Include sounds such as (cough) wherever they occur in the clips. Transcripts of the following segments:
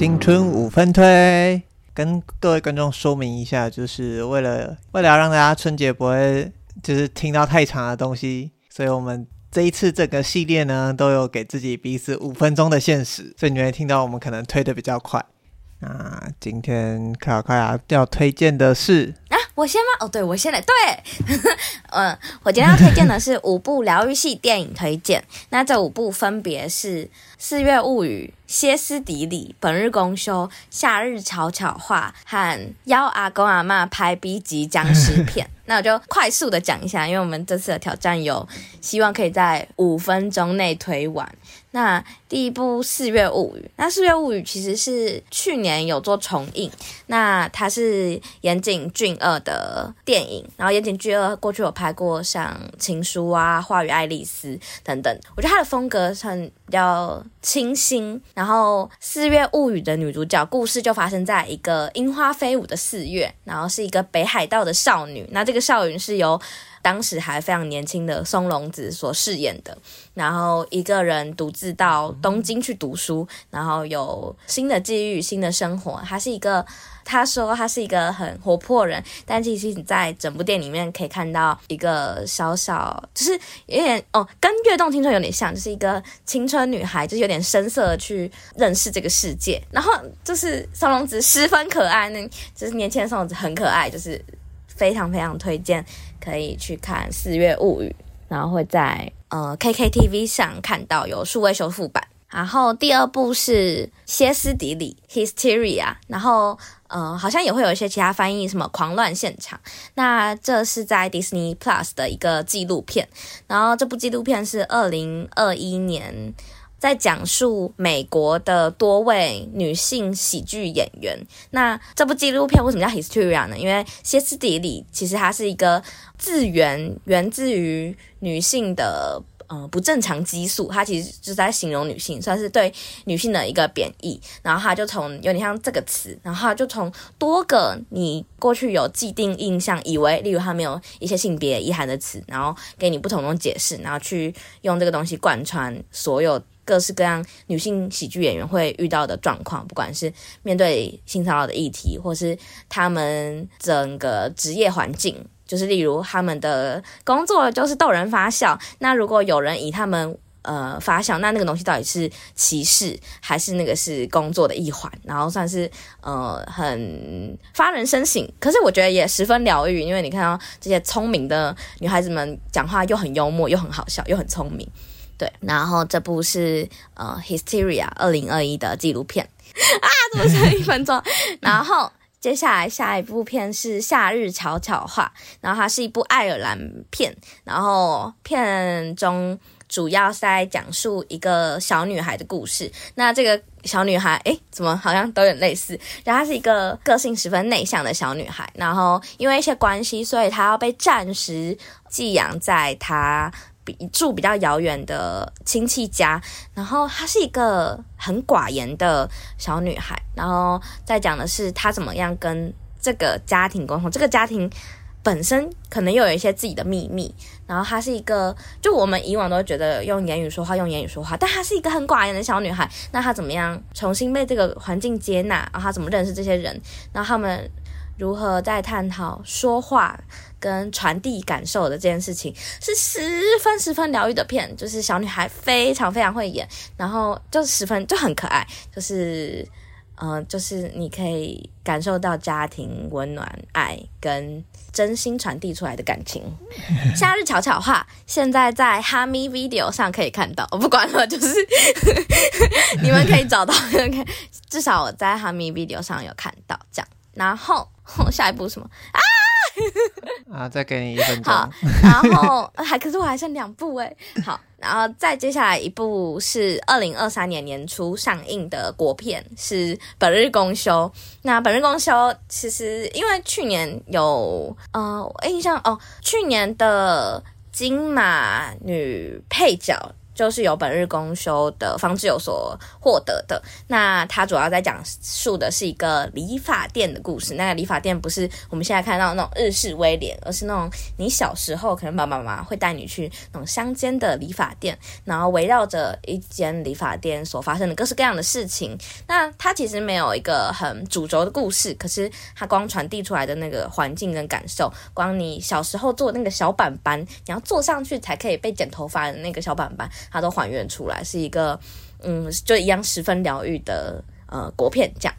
新春五分推，跟各位观众说明一下，就是为了为了让大家春节不会就是听到太长的东西，所以我们这一次整个系列呢，都有给自己彼此五分钟的限时，所以你会听到我们可能推的比较快。那今天卡卡要推荐的是，我先吗？哦，对，我先来。对，嗯，(laughs) 我今天要推荐的是五部疗愈系电影推荐。那这五部分别是《四月物语》、《歇斯底里》、《本日公休》、《夏日悄悄话》和邀阿公阿嬷拍 B 级僵尸片。(laughs) 那我就快速的讲一下，因为我们这次的挑战有希望可以在五分钟内推完。那第一部《四月物语》，那《四月物语》其实是去年有做重映，那它是岩井俊二的电影，然后岩井俊二过去有拍过像《情书》啊、《花与爱丽丝》等等，我觉得他的风格很比较清新。然后《四月物语》的女主角故事就发生在一个樱花飞舞的四月，然后是一个北海道的少女，那这个少女是由当时还非常年轻的松隆子所饰演的，然后一个人独自到东京去读书，然后有新的际遇、新的生活。他是一个，他说他是一个很活泼人，但其实你在整部电影里面可以看到一个小小，就是有点哦，跟《跃动青春》有点像，就是一个青春女孩，就是有点生涩的去认识这个世界。然后就是松隆子十分可爱，那就是年轻的松隆子很可爱，就是非常非常推荐。可以去看《四月物语》，然后会在呃 KKTV 上看到有数位修复版。然后第二部是《歇斯底里》（Hysteria），然后呃好像也会有一些其他翻译，什么“狂乱现场”。那这是在 Disney Plus 的一个纪录片。然后这部纪录片是二零二一年。在讲述美国的多位女性喜剧演员。那这部纪录片为什么叫 Hysteria 呢？因为歇斯底里其实它是一个字源，源自于女性的呃不正常激素，它其实就在形容女性，算是对女性的一个贬义。然后它就从有点像这个词，然后它就从多个你过去有既定印象，以为例如它没有一些性别意涵的词，然后给你不同的解释，然后去用这个东西贯穿所有。各式各样女性喜剧演员会遇到的状况，不管是面对性骚扰的议题，或是他们整个职业环境，就是例如他们的工作就是逗人发笑。那如果有人以他们呃发笑，那那个东西到底是歧视，还是那个是工作的一环？然后算是呃很发人深省，可是我觉得也十分疗愈，因为你看到这些聪明的女孩子们讲话又很幽默，又很好笑，又很聪明。对，然后这部是呃《Hysteria》二零二一的纪录片 (laughs) 啊，怎么剩一分钟？(laughs) 然后接下来下一部片是《夏日悄悄话》，然后它是一部爱尔兰片，然后片中主要是在讲述一个小女孩的故事。那这个小女孩，诶，怎么好像都有类似？然后她是一个个性十分内向的小女孩，然后因为一些关系，所以她要被暂时寄养在她。比住比较遥远的亲戚家，然后她是一个很寡言的小女孩，然后再讲的是她怎么样跟这个家庭沟通。这个家庭本身可能又有一些自己的秘密，然后她是一个，就我们以往都觉得用言语说话，用言语说话，但她是一个很寡言的小女孩。那她怎么样重新被这个环境接纳？然后她怎么认识这些人？然后他们如何在探讨说话？跟传递感受的这件事情是十分十分疗愈的片，就是小女孩非常非常会演，然后就十分就很可爱，就是嗯、呃，就是你可以感受到家庭温暖、爱跟真心传递出来的感情。(laughs) 夏日悄悄话现在在哈咪 Video 上可以看到，我不管了，就是 (laughs) 你们可以找到，(laughs) 至少我在哈咪 Video 上有看到这样。然后下一部什么啊？(laughs) 啊，再给你一分钟。好，然后还可是我还剩两部哎。好，然后再接下来一部是二零二三年年初上映的国片，是《本日公休》。那《本日公休》其实因为去年有呃，我印象哦，去年的金马女配角。就是由本日公休的方志友所获得的。那他主要在讲述的是一个理发店的故事。那个理发店不是我们现在看到那种日式威廉，而是那种你小时候可能爸爸妈妈会带你去那种乡间的理发店，然后围绕着一间理发店所发生的各式各样的事情。那它其实没有一个很主轴的故事，可是它光传递出来的那个环境跟感受，光你小时候坐那个小板板，你要坐上去才可以被剪头发的那个小板板，它都还原出来，是一个嗯，就一样十分疗愈的呃国片这样。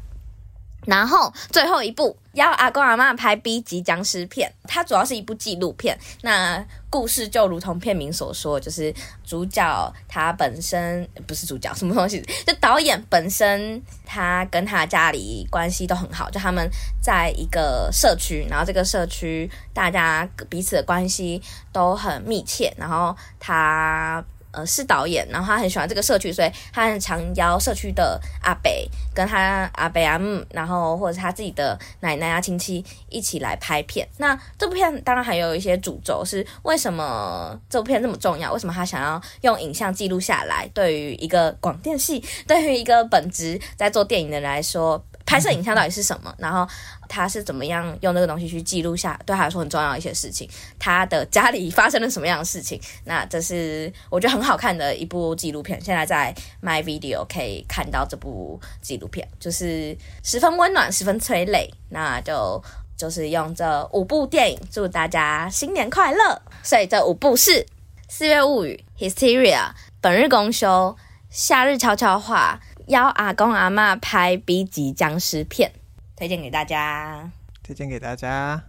然后最后一部要阿公阿嬷拍 B 级僵尸片，它主要是一部纪录片。那故事就如同片名所说，就是主角他本身不是主角，什么东西？就导演本身他跟他家里关系都很好，就他们在一个社区，然后这个社区大家彼此的关系都很密切，然后他。呃，是导演，然后他很喜欢这个社区，所以他很常邀社区的阿北跟他阿北阿姆，然后或者是他自己的奶奶啊亲戚一起来拍片。那这部片当然还有一些主轴是为什么这部片这么重要？为什么他想要用影像记录下来？对于一个广电系，对于一个本职在做电影的人来说。拍摄影像到底是什么？然后他是怎么样用这个东西去记录下对他来说很重要的一些事情？他的家里发生了什么样的事情？那这是我觉得很好看的一部纪录片。现在在 My Video 可以看到这部纪录片，就是十分温暖，十分催泪。那就就是用这五部电影祝大家新年快乐。所以这五部是《四月物语》、Hysteria、本日公休、夏日悄悄话。邀阿公阿妈拍 B 级僵尸片，推荐给大家。推荐给大家。